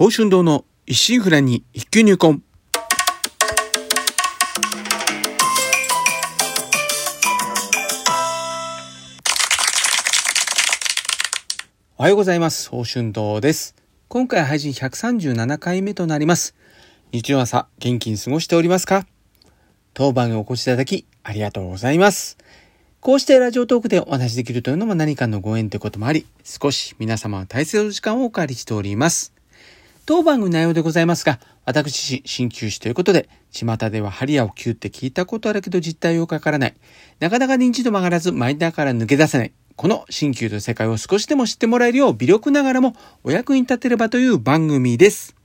宝春堂の一心不乱に一級入魂。おはようございます。宝春堂です。今回配信137回目となります。日曜朝、元気に過ごしておりますか？当番をお越しいただき、ありがとうございます。こうしてラジオトークでお話しできるというのも何かのご縁ということもあり、少し皆様の大切な時間をお借りしております。当番組内容でございますが、私、鍼灸師ということで、巷では針やを灸って聞いたことあるけど実態をかからない。なかなか認知度も上がらず、マインダーから抜け出せない。この鍼灸という世界を少しでも知ってもらえるよう、微力ながらもお役に立てればという番組です。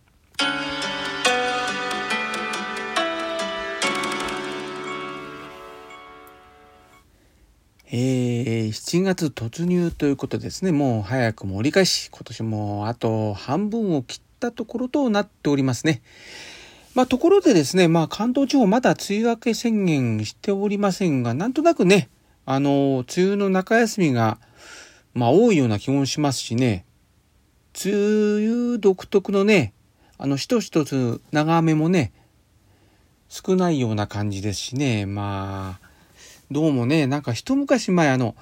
えー、7月突入ということですね。もう早くも折り返し、今年もあと半分を切ったところとなっておりますね。まあところでですね、まあ関東地方まだ梅雨明け宣言しておりませんが、なんとなくね、あの、梅雨の中休みが、まあ多いような気もしますしね、梅雨独特のね、あの一つ一つ長雨もね、少ないような感じですしね、まあ、どうもね、なんか一昔前あの、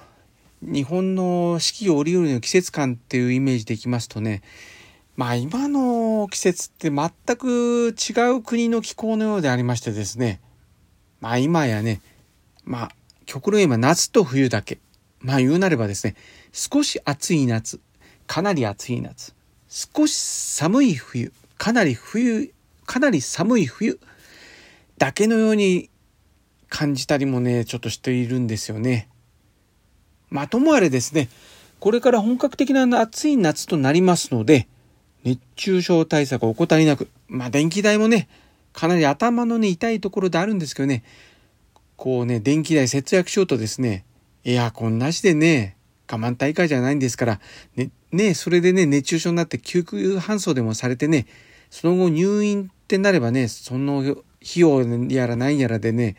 日本の四季折々の季節感っていうイメージでいきますとね、まあ今の季節って全く違う国の気候のようでありましてですね、まあ今やね、まあ極論今夏と冬だけ、まあ言うなればですね、少し暑い夏、かなり暑い夏、少し寒い冬、かなり冬、かなり寒い冬だけのように感じたりもね、ちょっとしているんですよね。まあ、ともあれですね、これから本格的な暑い夏となりますので、熱中症対策を怠りなく、まあ、電気代もね、かなり頭のね、痛いところであるんですけどね、こうね、電気代節約しようとですね、エアコンなしでね、我慢大会じゃないんですから、ね、ね、それでね、熱中症になって救急搬送でもされてね、その後入院ってなればね、その費用やら何やらでね、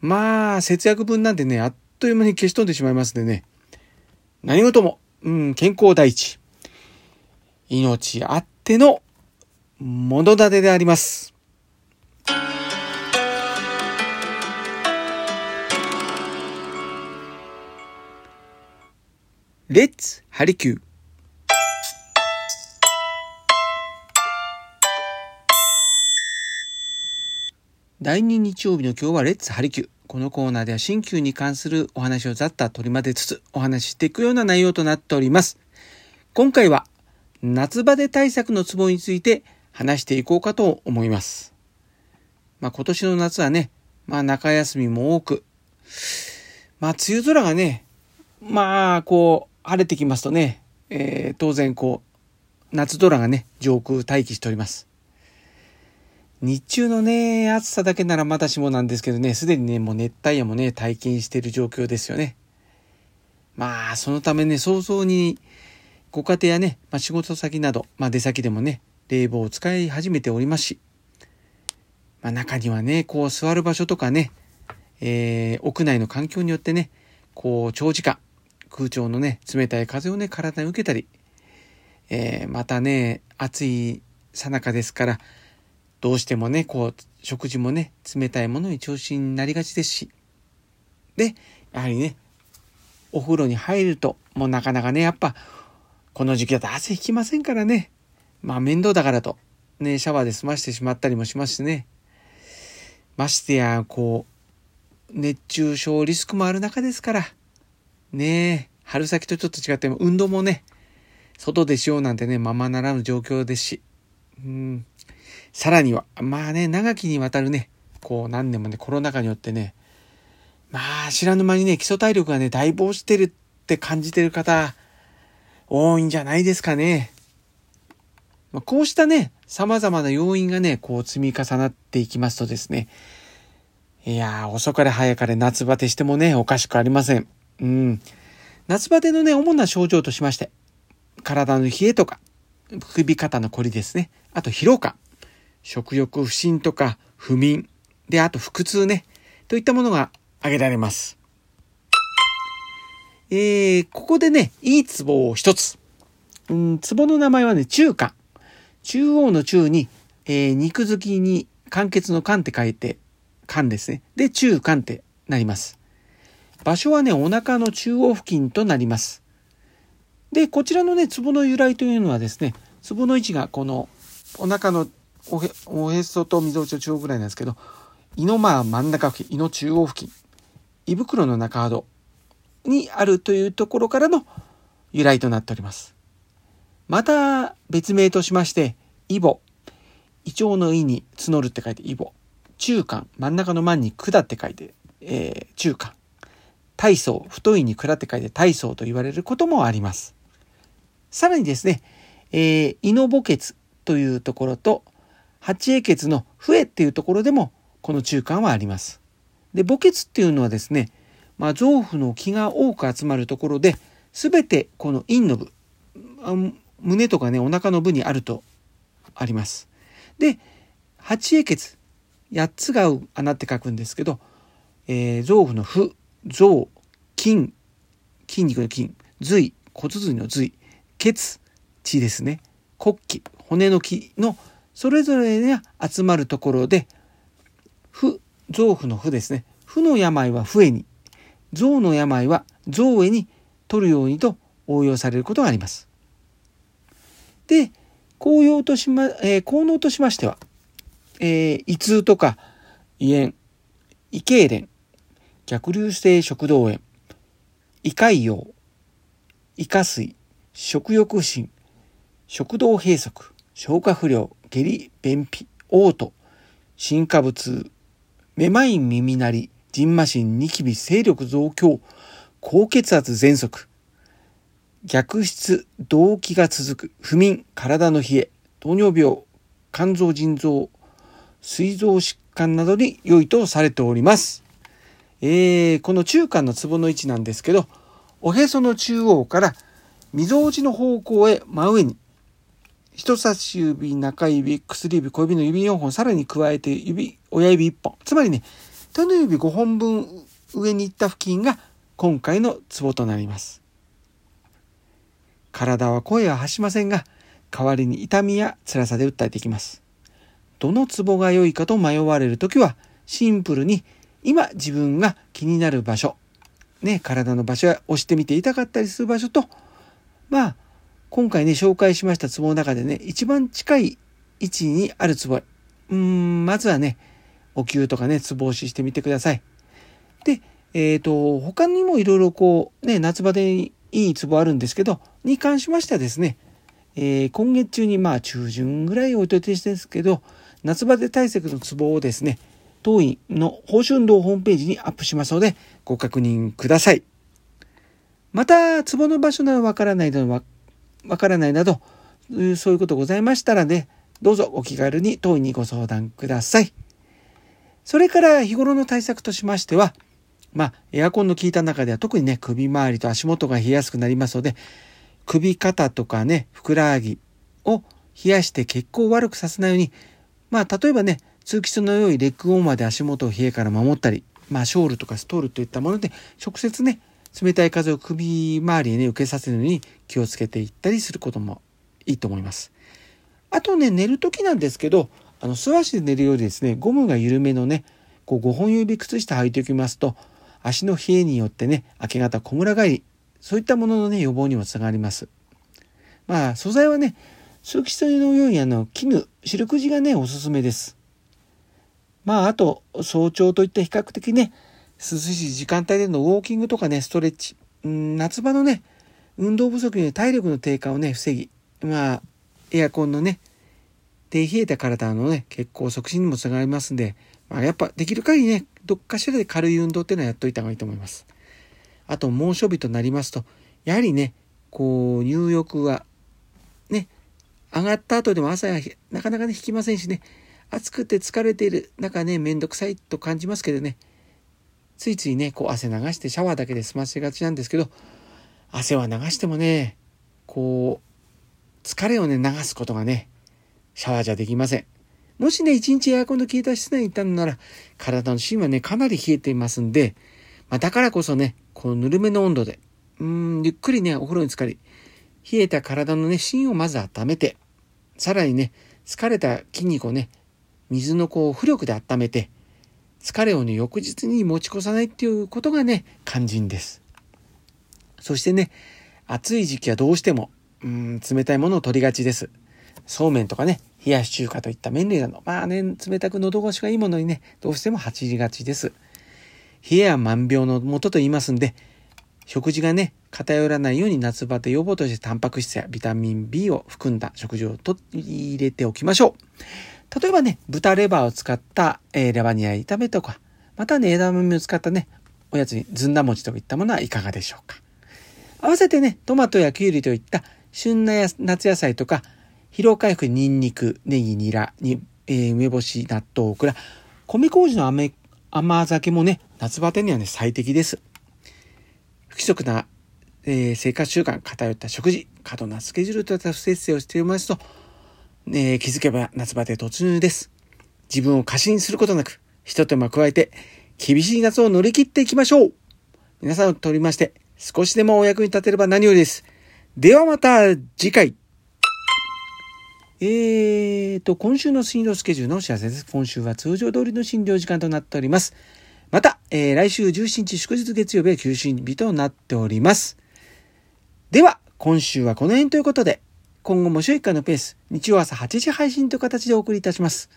まあ、節約分なんでね、あっという間に消し飛んでしまいますんでね。何事も、うん、健康第一。命あっての物立てであります。レッツハリキュー。第2日曜日の今日はレッツハリキュー。このコーナーでは新旧に関するお話をざっと取り混ぜつつお話ししていくような内容となっております。今回は夏バテ対策のツボについて話していこうかと思います。まあ今年の夏はね、まあ中休みも多く、まあ梅雨空がね、まあこう晴れてきますとね、えー、当然こう夏空がね上空待機しております。日中のね、暑さだけならまだしもなんですけどね、すでにね、もう熱帯夜もね、体験している状況ですよね。まあ、そのためね、早々に、ご家庭やね、まあ、仕事先など、まあ、出先でもね、冷房を使い始めておりますし、まあ、中にはね、こう、座る場所とかね、えー、屋内の環境によってね、こう、長時間、空調のね、冷たい風をね、体に受けたり、えー、またね、暑いさなかですから、どうしてもね、こう、食事もね、冷たいものに調子になりがちですし。で、やはりね、お風呂に入ると、もうなかなかね、やっぱ、この時期だと汗引きませんからね。まあ面倒だからと、ね、シャワーで済ましてしまったりもしますしね。ましてや、こう、熱中症リスクもある中ですから、ね春先とちょっと違っても、運動もね、外でしようなんてね、ままならぬ状況ですし。うんさらには、まあね、長きにわたるね、こう何年もね、コロナ禍によってね、まあ知らぬ間にね、基礎体力がね、だいぶ落ちてるって感じてる方、多いんじゃないですかね。まあ、こうしたね、様々な要因がね、こう積み重なっていきますとですね、いやー、遅かれ早かれ夏バテしてもね、おかしくありません。うん。夏バテのね、主な症状としまして、体の冷えとか、首肩のこりですね。あと疲労感。食欲不振とか不眠、で、あと腹痛ね、といったものが挙げられます。えー、ここでね、いいツボを一つ。うん、ツボの名前はね、中華。中央の中に、えー、肉付きに間欠の間って書いて、間ですね。で、中間ってなります。場所はね、お腹の中央付近となります。で、こちらのね、ツボの由来というのはですね、ツボの位置がこのお腹のおへおへそと溝落ちの中央ぐらいなんですけど、胃のまあ真ん中付近、胃の中央付近、胃袋の中ほにあるというところからの由来となっております。また別名としまして、イボ、胃腸の胃に募るって書いてイボ、中間、真ん中の真に管って書いて、えー、中間、体操、太いに蔵って書いて体操と言われることもあります。さらにですね、えー、胃の墓穴というところと、八英傑の笛っていうところでもこの中間はあります。で、墓穴っていうのはですね、まあ、臓腑の気が多く集まるところで、すべてこの陰の部、胸とかね、お腹の部にあるとあります。で、八英傑、八つが合う穴って書くんですけど、えー、臓腑の腑、臓、筋、筋肉の筋、髄、骨髄の髄、血、血ですね、骨気、骨の気のそれぞれが集まるところで、不、臓腑の不ですね。不の病は不へに、臓の病は臓へに取るようにと応用されることがあります。で、効用としま、えー、効能としましては、えー、胃痛とか胃炎、胃痙攣、逆流性食道炎、胃潰瘍、胃下垂、食欲不振、食道閉塞、消化不良、下痢、便秘、嘔吐、新化物、めまい耳鳴り、じんましん、ニキビ、勢力増強、高血圧喘息、逆質、動悸が続く、不眠、体の冷え、糖尿病、肝臓、腎臓、膵臓疾患などに良いとされております。えー、この中間のツボの位置なんですけど、おへその中央から溝落ちの方向へ真上に人差し指、中指、薬指、小指の指4本、さらに加えて指、親指1本。つまりね、手の指5本分上に行った付近が今回のツボとなります。体は声は発しませんが、代わりに痛みや辛さで訴えてきます。どのツボが良いかと迷われるときは、シンプルに今自分が気になる場所、ね、体の場所や押してみて痛かったりする場所と、まあ、今回ね、紹介しました壺の中でね、一番近い位置にある壺。うーん、まずはね、お灸とかね、壺押ししてみてください。で、えっ、ー、と、他にもいろいろこう、ね、夏場でいい壺あるんですけど、に関しましてはですね、えー、今月中にまあ中旬ぐらいを予定してですけど、夏場で対策の壺をですね、当院の報酬運動ホームページにアップしますので、ご確認ください。また、壺の場所などわからないのはわからないなど、そういうことございましたらね、どうぞお気軽に当院にご相談ください。それから日頃の対策としましては、まあ、エアコンの効いた中では特にね、首周りと足元が冷えやすくなりますので、首肩とかね、ふくらはぎを冷やして血行を悪くさせないように、まあ、例えばね、通気性の良いレッグウォーマーで足元を冷えから守ったり、まあ、ショールとかストールといったもので、直接ね、冷たい風を首周りにね、受けさせるのに気をつけていったりすることもいいと思います。あとね、寝る時なんですけど、あの、素足で寝るよりですね、ゴムが緩めのね、こう5本指靴下履いておきますと、足の冷えによってね、明け方小村帰り、そういったもののね、予防にもつながります。まあ、素材はね、通気性の良いあの、絹、シルク地がね、おすすめです。まあ、あと、早朝といった比較的ね、涼しい時間帯でのウォーキングとかね、ストレッチ、うん、夏場のね、運動不足に体力の低下をね、防ぎ、まあ、エアコンのね、低冷えた体のね、血行促進にもつながりますんで、まあ、やっぱできる限りね、どっかしらで軽い運動っていうのはやっといた方がいいと思います。あと、猛暑日となりますと、やはりね、こう、入浴は、ね、上がった後でも朝はなかなかね、引きませんしね、暑くて疲れている中ね、めんどくさいと感じますけどね、ついついね、こう汗流してシャワーだけで済ませがちなんですけど、汗は流してもね、こう、疲れをね、流すことがね、シャワーじゃできません。もしね、一日エアコンの効いた室内にいたのなら、体の芯はね、かなり冷えていますんで、まあ、だからこそね、このぬるめの温度で、うん、ゆっくりね、お風呂に浸かり、冷えた体のね、芯をまず温めて、さらにね、疲れた筋肉をね、水のこう浮力で温めて、疲れをね、翌日に持ち越さないっていうことがね、肝心です。そしてね、暑い時期はどうしても、うん、冷たいものを取りがちです。そうめんとかね、冷やし中華といった麺類など、まあね、冷たく喉越しがいいものにね、どうしても走りがちです。冷えや万病のもとと言いますんで、食事がね、偏らないように夏バテ予防としてタンパク質やビタミン B を含んだ食事を取り入れておきましょう。例えばね、豚レバーを使った、えー、レバニラ炒めとか、またね、枝豆を使ったね、おやつにずんだ餅といったものはいかがでしょうか。合わせてね、トマトやキュウリといった旬な夏野菜とか、疲労回復にニンニク、ネギ、ニラ、に、えー、梅干し、納豆、オクラ、米麹の甘甘酒もね、夏バテにはね、最適です。不規則な、えー、生活習慣、偏った食事、過度なスケジュールといった不節制をしていますと、えー、気づけば夏バテ突入です。自分を過信することなく、一手間加えて、厳しい夏を乗り切っていきましょう皆さんをとりまして、少しでもお役に立てれば何よりです。ではまた次回。えーと、今週の診療スケジュールのお知らせです。今週は通常通りの診療時間となっております。また、えー、来週17日祝日月曜日は休診日となっております。では、今週はこの辺ということで、今後も週1回のペース、日曜朝8時配信という形でお送りいたします。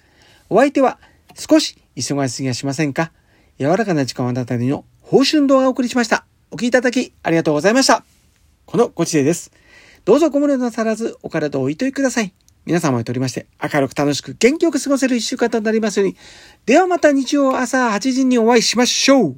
お相手は、少し忙しすぎはしませんか？柔らかな時間をあたにの報春動画をお送りしました。お聴きいただきありがとうございました。このご知恵です。どうぞご無理なさらずお体をおいといください。皆様にとりまして、明るく楽しく元気よく過ごせる一週間となりますように。ではまた日曜朝8時にお会いしましょう